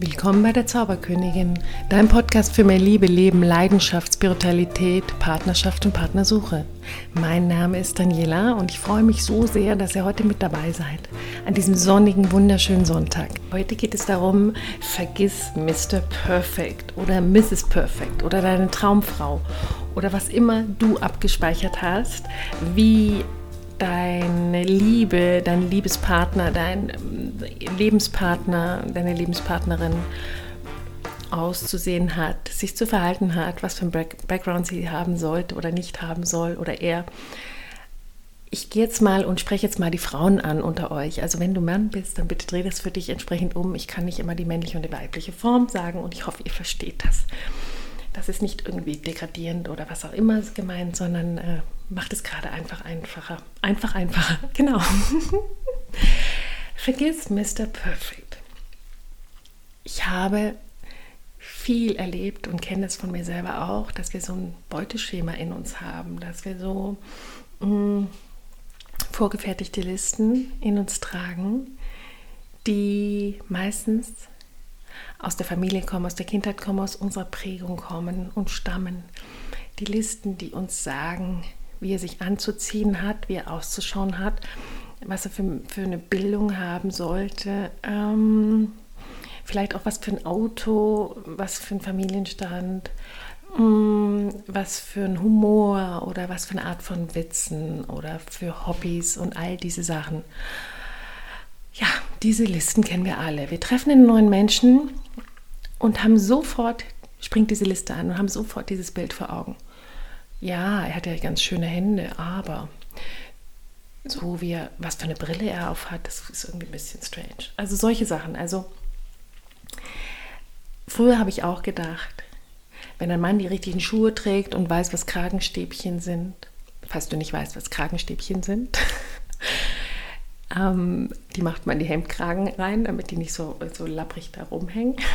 Willkommen bei der Zauberkönigin, dein Podcast für mehr Liebe, Leben, Leidenschaft, Spiritualität, Partnerschaft und Partnersuche. Mein Name ist Daniela und ich freue mich so sehr, dass ihr heute mit dabei seid. An diesem sonnigen, wunderschönen Sonntag. Heute geht es darum, vergiss Mr. Perfect oder Mrs. Perfect oder deine Traumfrau oder was immer du abgespeichert hast, wie deine Liebe, dein Liebespartner, dein ähm, Lebenspartner, deine Lebenspartnerin auszusehen hat, sich zu verhalten hat, was für ein Background sie haben sollte oder nicht haben soll oder er. Ich gehe jetzt mal und spreche jetzt mal die Frauen an unter euch. Also wenn du Mann bist, dann bitte dreh das für dich entsprechend um. Ich kann nicht immer die männliche und die weibliche Form sagen und ich hoffe, ihr versteht das. Das ist nicht irgendwie degradierend oder was auch immer gemeint, sondern äh, macht es gerade einfach einfacher. Einfach einfacher, genau. Vergiss Mr. Perfect. Ich habe viel erlebt und kenne es von mir selber auch, dass wir so ein Beuteschema in uns haben, dass wir so mh, mm, vorgefertigte Listen in uns tragen, die meistens aus der Familie kommen, aus der Kindheit kommen, aus unserer Prägung kommen und stammen. Die Listen, die uns sagen, wie er sich anzuziehen hat, wie er auszuschauen hat, was er für, für eine Bildung haben sollte, ähm, vielleicht auch was für ein Auto, was für ein Familienstand, ähm, was für ein Humor oder was für eine Art von Witzen oder für Hobbys und all diese Sachen. Ja, diese Listen kennen wir alle. Wir treffen einen neuen Menschen und haben sofort, springt diese Liste an und haben sofort dieses Bild vor Augen ja, er hat ja ganz schöne Hände, aber so wie er, was für eine Brille er auf hat, das ist irgendwie ein bisschen strange. Also solche Sachen. Also früher habe ich auch gedacht, wenn ein Mann die richtigen Schuhe trägt und weiß, was Kragenstäbchen sind, falls du nicht weißt, was Kragenstäbchen sind, ähm, die macht man die Hemdkragen rein, damit die nicht so, so lapprig da rumhängen.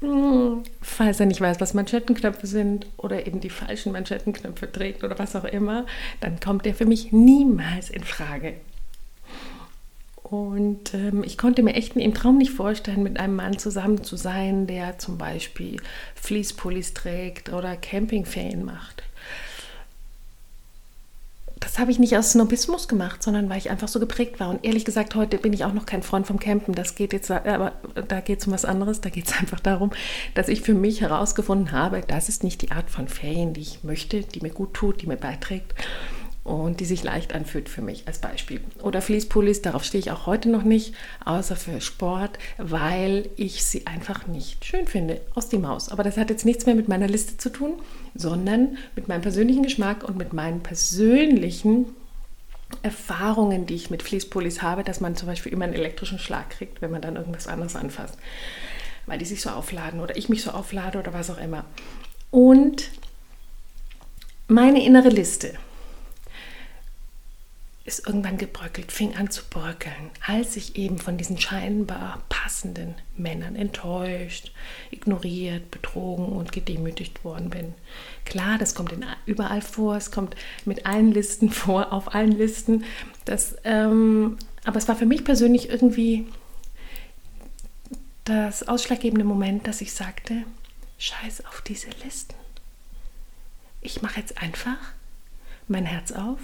Hm, falls er nicht weiß, was Manschettenknöpfe sind oder eben die falschen Manschettenknöpfe trägt oder was auch immer, dann kommt er für mich niemals in Frage. Und ähm, ich konnte mir echt im Traum nicht vorstellen, mit einem Mann zusammen zu sein, der zum Beispiel Fließpullis trägt oder Campingferien macht das habe ich nicht aus Snobismus gemacht, sondern weil ich einfach so geprägt war. Und ehrlich gesagt, heute bin ich auch noch kein Freund vom Campen. Das geht jetzt, aber da geht es um was anderes. Da geht es einfach darum, dass ich für mich herausgefunden habe, das ist nicht die Art von Ferien, die ich möchte, die mir gut tut, die mir beiträgt und die sich leicht anfühlt für mich als Beispiel. Oder Fließpullis, darauf stehe ich auch heute noch nicht, außer für Sport, weil ich sie einfach nicht schön finde, aus die Maus. Aber das hat jetzt nichts mehr mit meiner Liste zu tun, sondern mit meinem persönlichen Geschmack und mit meinen persönlichen Erfahrungen, die ich mit Fließpullis habe, dass man zum Beispiel immer einen elektrischen Schlag kriegt, wenn man dann irgendwas anderes anfasst, weil die sich so aufladen oder ich mich so auflade oder was auch immer. Und meine innere Liste, ist irgendwann gebröckelt, fing an zu bröckeln, als ich eben von diesen scheinbar passenden Männern enttäuscht, ignoriert, betrogen und gedemütigt worden bin. Klar, das kommt in, überall vor, es kommt mit allen Listen vor, auf allen Listen. Das, ähm, aber es war für mich persönlich irgendwie das ausschlaggebende Moment, dass ich sagte, scheiß auf diese Listen. Ich mache jetzt einfach mein Herz auf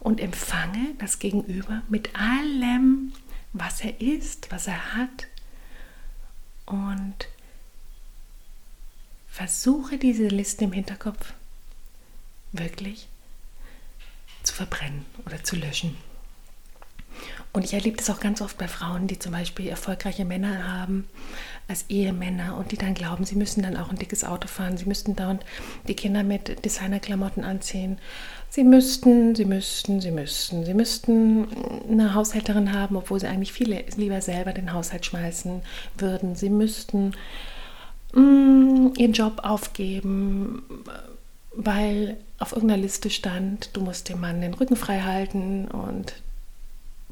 und empfange das Gegenüber mit allem, was er ist, was er hat und versuche diese Liste im Hinterkopf wirklich zu verbrennen oder zu löschen. Und ich erlebe das auch ganz oft bei Frauen, die zum Beispiel erfolgreiche Männer haben als Ehemänner und die dann glauben, sie müssen dann auch ein dickes Auto fahren, sie müssten dauernd die Kinder mit Designerklamotten anziehen. Sie müssten, sie müssten, sie müssten, sie müssten eine Haushälterin haben, obwohl sie eigentlich viele lieber selber den Haushalt schmeißen würden. Sie müssten mm, ihren Job aufgeben, weil auf irgendeiner Liste stand, du musst dem Mann den Rücken frei halten und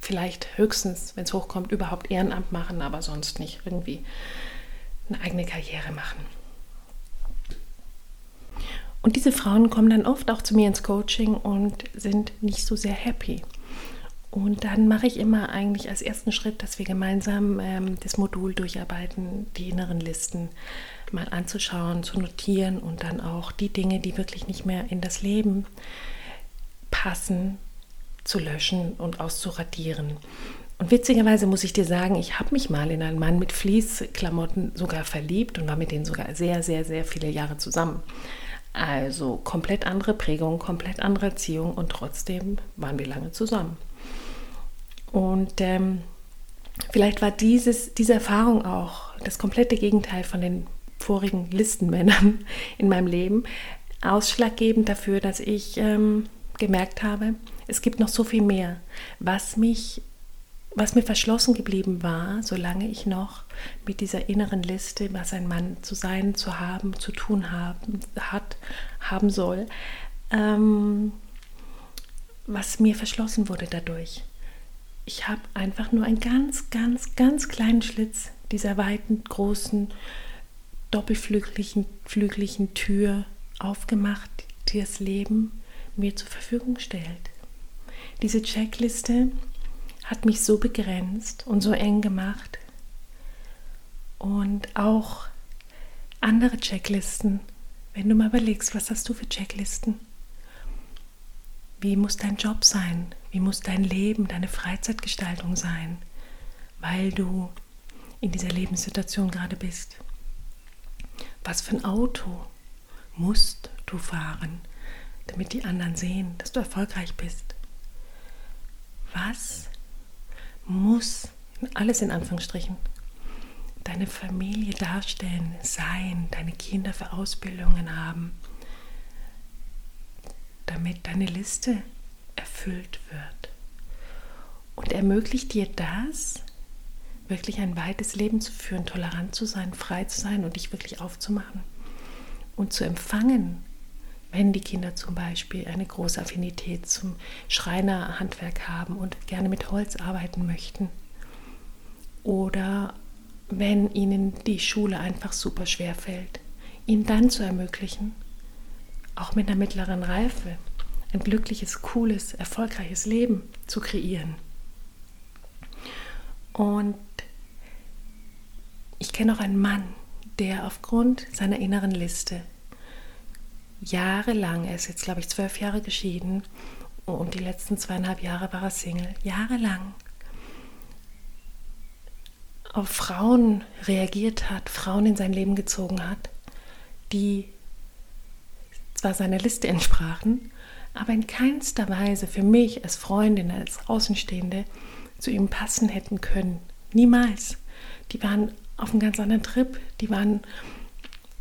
vielleicht höchstens, wenn es hochkommt, überhaupt Ehrenamt machen, aber sonst nicht irgendwie eine eigene Karriere machen. Und diese Frauen kommen dann oft auch zu mir ins Coaching und sind nicht so sehr happy. Und dann mache ich immer eigentlich als ersten Schritt, dass wir gemeinsam ähm, das Modul durcharbeiten, die inneren Listen mal anzuschauen, zu notieren und dann auch die Dinge, die wirklich nicht mehr in das Leben passen, zu löschen und auszuradieren. Und witzigerweise muss ich dir sagen, ich habe mich mal in einen Mann mit Fließklamotten sogar verliebt und war mit denen sogar sehr, sehr, sehr viele Jahre zusammen. Also komplett andere Prägung, komplett andere Erziehung und trotzdem waren wir lange zusammen. Und ähm, vielleicht war dieses, diese Erfahrung auch das komplette Gegenteil von den vorigen Listenmännern in meinem Leben, ausschlaggebend dafür, dass ich ähm, gemerkt habe, es gibt noch so viel mehr, was mich, was mir verschlossen geblieben war, solange ich noch mit dieser inneren Liste, was ein Mann zu sein, zu haben, zu tun haben, hat, haben soll, ähm, was mir verschlossen wurde dadurch. Ich habe einfach nur einen ganz, ganz, ganz kleinen Schlitz dieser weiten, großen, doppelflügeligen flügeligen Tür aufgemacht, die das Leben mir zur Verfügung stellt. Diese Checkliste hat mich so begrenzt und so eng gemacht. Und auch andere Checklisten, wenn du mal überlegst, was hast du für Checklisten? Wie muss dein Job sein? Wie muss dein Leben, deine Freizeitgestaltung sein? Weil du in dieser Lebenssituation gerade bist. Was für ein Auto musst du fahren, damit die anderen sehen, dass du erfolgreich bist? Was muss, alles in Anführungsstrichen, deine Familie darstellen, sein, deine Kinder für Ausbildungen haben? damit deine Liste erfüllt wird. Und ermöglicht dir das, wirklich ein weites Leben zu führen, tolerant zu sein, frei zu sein und dich wirklich aufzumachen und zu empfangen, wenn die Kinder zum Beispiel eine große Affinität zum Schreinerhandwerk haben und gerne mit Holz arbeiten möchten. Oder wenn ihnen die Schule einfach super schwer fällt, ihnen dann zu ermöglichen, auch mit einer mittleren Reife, ein glückliches, cooles, erfolgreiches Leben zu kreieren. Und ich kenne auch einen Mann, der aufgrund seiner inneren Liste jahrelang, er ist jetzt glaube ich zwölf Jahre geschieden und die letzten zweieinhalb Jahre war er Single, jahrelang auf Frauen reagiert hat, Frauen in sein Leben gezogen hat, die zwar seiner Liste entsprachen, aber in keinster Weise für mich als Freundin, als Außenstehende zu ihm passen hätten können. Niemals. Die waren auf einem ganz anderen Trip, die, waren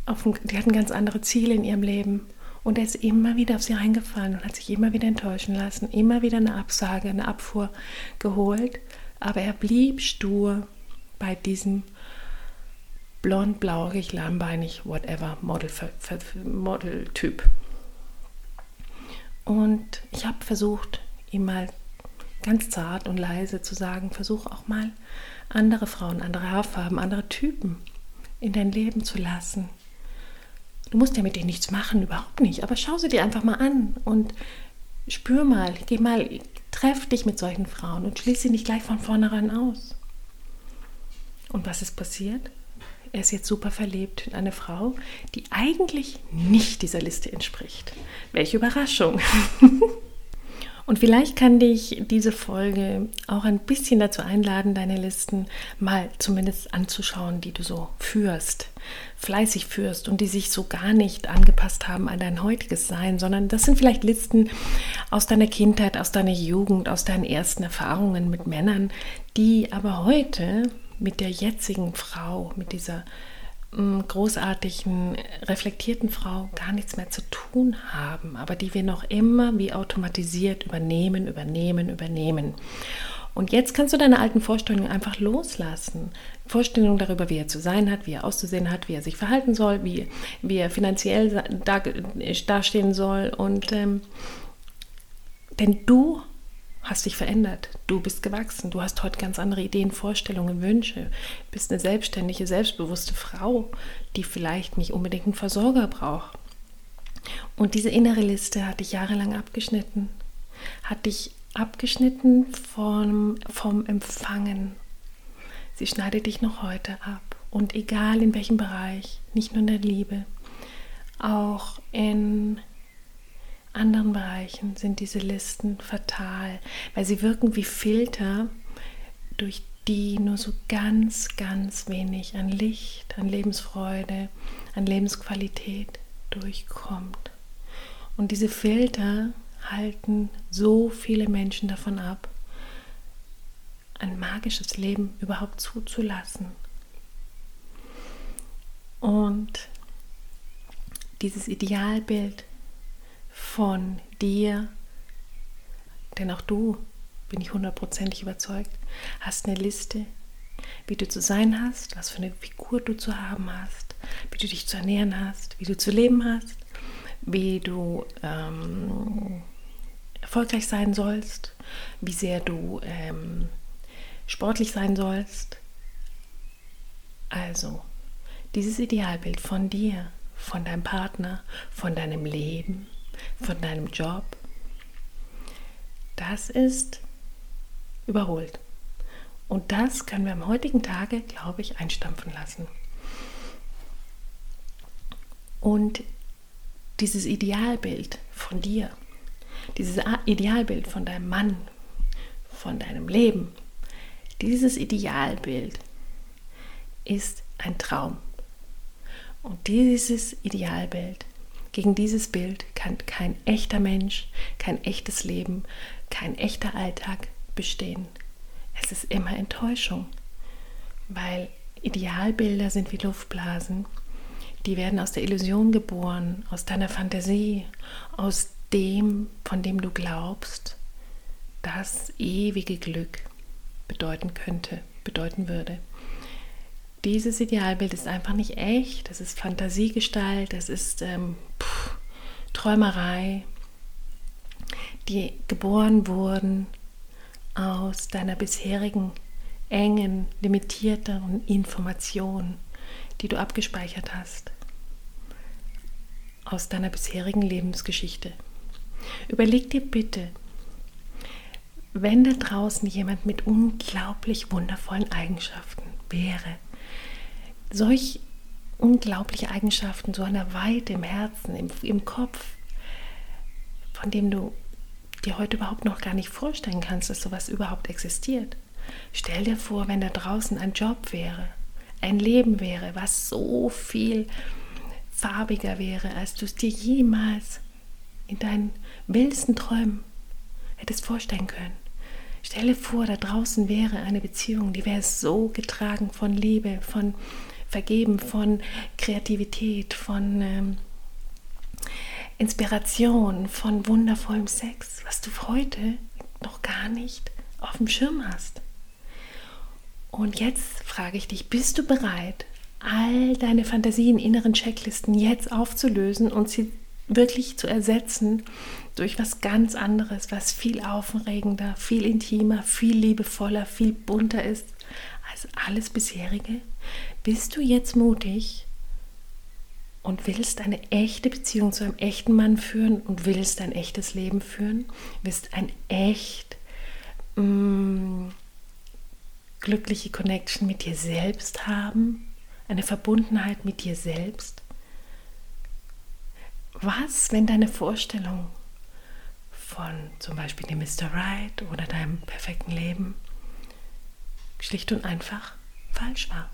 einem, die hatten ganz andere Ziele in ihrem Leben. Und er ist immer wieder auf sie reingefallen und hat sich immer wieder enttäuschen lassen, immer wieder eine Absage, eine Abfuhr geholt. Aber er blieb stur bei diesem blond, blauig, lahmbeinig, whatever Model-Typ. Model und ich habe versucht, ihm mal ganz zart und leise zu sagen, versuch auch mal andere Frauen, andere Haarfarben, andere Typen in dein Leben zu lassen. Du musst ja mit denen nichts machen, überhaupt nicht, aber schau sie dir einfach mal an und spür mal, geh mal, treff dich mit solchen Frauen und schließ sie nicht gleich von vornherein aus. Und was ist passiert? Er ist jetzt super verliebt in eine Frau, die eigentlich nicht dieser Liste entspricht. Welche Überraschung! Und vielleicht kann dich diese Folge auch ein bisschen dazu einladen, deine Listen mal zumindest anzuschauen, die du so führst, fleißig führst und die sich so gar nicht angepasst haben an dein heutiges Sein, sondern das sind vielleicht Listen aus deiner Kindheit, aus deiner Jugend, aus deinen ersten Erfahrungen mit Männern, die aber heute mit der jetzigen Frau, mit dieser großartigen, reflektierten Frau gar nichts mehr zu tun haben, aber die wir noch immer wie automatisiert übernehmen, übernehmen, übernehmen. Und jetzt kannst du deine alten Vorstellungen einfach loslassen. Vorstellungen darüber, wie er zu sein hat, wie er auszusehen hat, wie er sich verhalten soll, wie, wie er finanziell da, dastehen soll. Und ähm, denn du hast dich verändert. Du bist gewachsen. Du hast heute ganz andere Ideen, Vorstellungen, Wünsche. Bist eine selbstständige, selbstbewusste Frau, die vielleicht nicht unbedingt einen Versorger braucht. Und diese innere Liste hat dich jahrelang abgeschnitten, hat dich abgeschnitten vom, vom Empfangen. Sie schneidet dich noch heute ab. Und egal in welchem Bereich, nicht nur in der Liebe, auch in anderen Bereichen sind diese Listen fatal, weil sie wirken wie Filter, durch die nur so ganz, ganz wenig an Licht, an Lebensfreude, an Lebensqualität durchkommt. Und diese Filter halten so viele Menschen davon ab, ein magisches Leben überhaupt zuzulassen. Und dieses Idealbild von dir, denn auch du, bin ich hundertprozentig überzeugt, hast eine Liste, wie du zu sein hast, was für eine Figur du zu haben hast, wie du dich zu ernähren hast, wie du zu leben hast, wie du ähm, erfolgreich sein sollst, wie sehr du ähm, sportlich sein sollst. Also, dieses Idealbild von dir, von deinem Partner, von deinem Leben, von deinem Job, das ist überholt. Und das können wir am heutigen Tage, glaube ich, einstampfen lassen. Und dieses Idealbild von dir, dieses Idealbild von deinem Mann, von deinem Leben, dieses Idealbild ist ein Traum. Und dieses Idealbild, gegen dieses Bild kann kein echter Mensch, kein echtes Leben, kein echter Alltag bestehen. Es ist immer Enttäuschung, weil Idealbilder sind wie Luftblasen. Die werden aus der Illusion geboren, aus deiner Fantasie, aus dem, von dem du glaubst, das ewige Glück bedeuten könnte, bedeuten würde. Dieses Idealbild ist einfach nicht echt, es ist Fantasiegestalt, es ist ähm, pff, Träumerei, die geboren wurden aus deiner bisherigen engen, limitierten Information, die du abgespeichert hast, aus deiner bisherigen Lebensgeschichte. Überleg dir bitte, wenn da draußen jemand mit unglaublich wundervollen Eigenschaften wäre, solch unglaubliche Eigenschaften, so einer Weite im Herzen, im, im Kopf, von dem du dir heute überhaupt noch gar nicht vorstellen kannst, dass sowas überhaupt existiert. Stell dir vor, wenn da draußen ein Job wäre, ein Leben wäre, was so viel farbiger wäre, als du es dir jemals in deinen wildesten Träumen hättest vorstellen können. Stell dir vor, da draußen wäre eine Beziehung, die wäre so getragen von Liebe, von Vergeben, von Kreativität, von ähm, Inspiration, von wundervollem Sex, was du heute noch gar nicht auf dem Schirm hast. Und jetzt frage ich dich, bist du bereit, all deine Fantasien, inneren Checklisten jetzt aufzulösen und sie wirklich zu ersetzen durch was ganz anderes, was viel aufregender, viel intimer, viel liebevoller, viel bunter ist als alles bisherige? Bist du jetzt mutig und willst eine echte Beziehung zu einem echten Mann führen und willst ein echtes Leben führen, willst ein echt mh, mm, glückliche Connection mit dir selbst haben, eine Verbundenheit mit dir selbst. Was, wenn deine Vorstellung von zum Beispiel dem Mr. Right oder deinem perfekten Leben schlicht und einfach falsch war?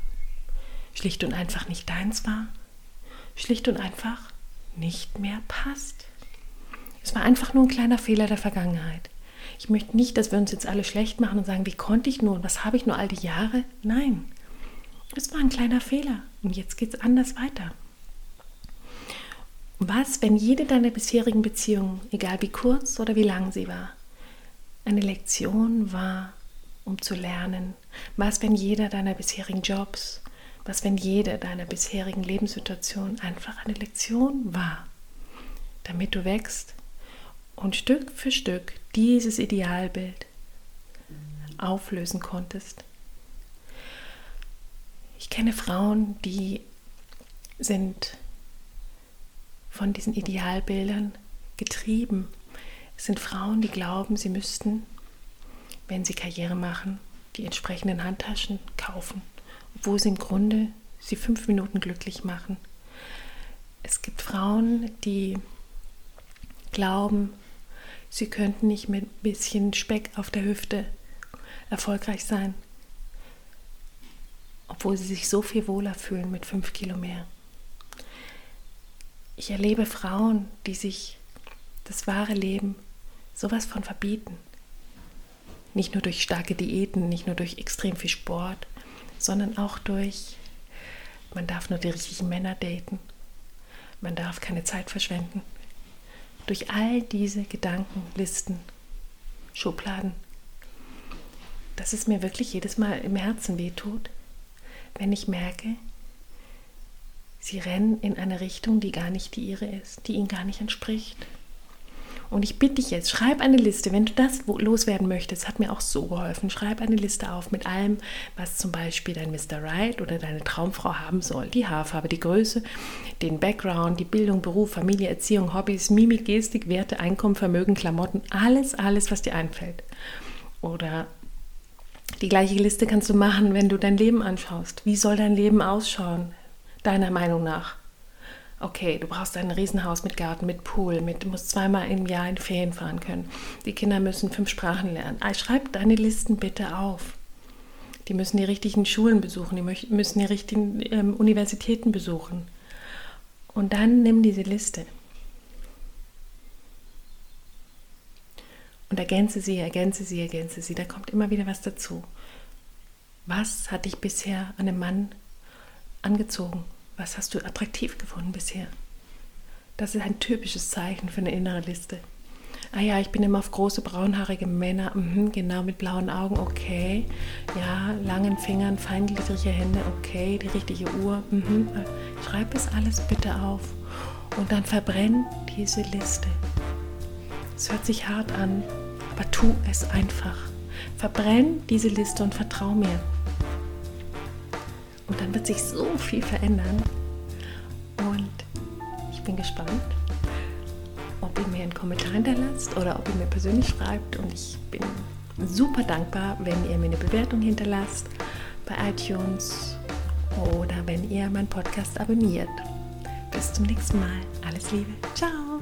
Schlicht und einfach nicht deins war? schlicht und einfach nicht mehr passt. Es war einfach nur ein kleiner Fehler der Vergangenheit. Ich möchte nicht, dass wir uns jetzt alle schlecht machen und sagen, wie konnte ich nur und was habe ich nur all die Jahre? Nein, es war ein kleiner Fehler und jetzt geht es anders weiter. Was, wenn jede deiner bisherigen Beziehungen, egal wie kurz oder wie lang sie war, eine Lektion war, um zu lernen? Was, wenn jeder deiner bisherigen Jobs, was wenn jede deiner bisherigen Lebenssituationen einfach eine Lektion war, damit du wächst und Stück für Stück dieses Idealbild auflösen konntest. Ich kenne Frauen, die sind von diesen Idealbildern getrieben. Es sind Frauen, die glauben, sie müssten, wenn sie Karriere machen, die entsprechenden Handtaschen kaufen, obwohl sie im Grunde sie fünf Minuten glücklich machen. Es gibt Frauen, die glauben, sie könnten nicht mit ein bisschen Speck auf der Hüfte erfolgreich sein, obwohl sie sich so viel wohler fühlen mit fünf Kilo mehr. Ich erlebe Frauen, die sich das wahre Leben sowas von verbieten. Nicht nur durch starke Diäten, nicht nur durch extrem viel Sport, sondern auch durch, man darf nur die richtigen Männer daten, man darf keine Zeit verschwenden. Durch all diese Gedanken, Listen, Schubladen, dass es mir wirklich jedes Mal im Herzen wehtut, wenn ich merke, sie rennen in eine Richtung, die gar nicht die ihre ist, die ihnen gar nicht entspricht. Und ich bitte dich jetzt, schreib eine Liste, wenn du das loswerden möchtest, hat mir auch so geholfen. Schreib eine Liste auf mit allem, was zum Beispiel dein Mr. Right oder deine Traumfrau haben soll. Die Haarfarbe, die Größe, den Background, die Bildung, Beruf, Familie, Erziehung, Hobbys, Mimik, Gestik, Werte, Einkommen, Vermögen, Klamotten, alles, alles, was dir einfällt. Oder die gleiche Liste kannst du machen, wenn du dein Leben anschaust. Wie soll dein Leben ausschauen, deiner Meinung nach? Okay, du brauchst ein Riesenhaus mit Garten, mit Pool, mit, du musst zweimal im Jahr in Ferien fahren können. Die Kinder müssen fünf Sprachen lernen. Schreib deine Listen bitte auf. Die müssen die richtigen Schulen besuchen, die müssen die richtigen ähm, Universitäten besuchen. Und dann nimm diese Liste und ergänze sie, ergänze sie, ergänze sie. Da kommt immer wieder was dazu. Was hat dich bisher an einem Mann angezogen? Was hast du attraktiv gefunden bisher? Das ist ein typisches Zeichen für eine innere Liste. Ah ja, ich bin immer auf große braunhaarige Männer, mhm, genau mit blauen Augen, okay. Ja, langen Fingern, feingliedrige Hände, okay, die richtige Uhr. Mhm. Schreib es alles bitte auf und dann verbrenn diese Liste. Es hört sich hart an, aber tu es einfach. Verbrenn diese Liste und vertrau mir. Und dann wird sich so viel verändern. Und ich bin gespannt, ob ihr mir einen Kommentar hinterlasst oder ob ihr mir persönlich schreibt. Und ich bin super dankbar, wenn ihr mir eine Bewertung hinterlasst bei iTunes oder wenn ihr meinen Podcast abonniert. Bis zum nächsten Mal. Alles Liebe. Ciao.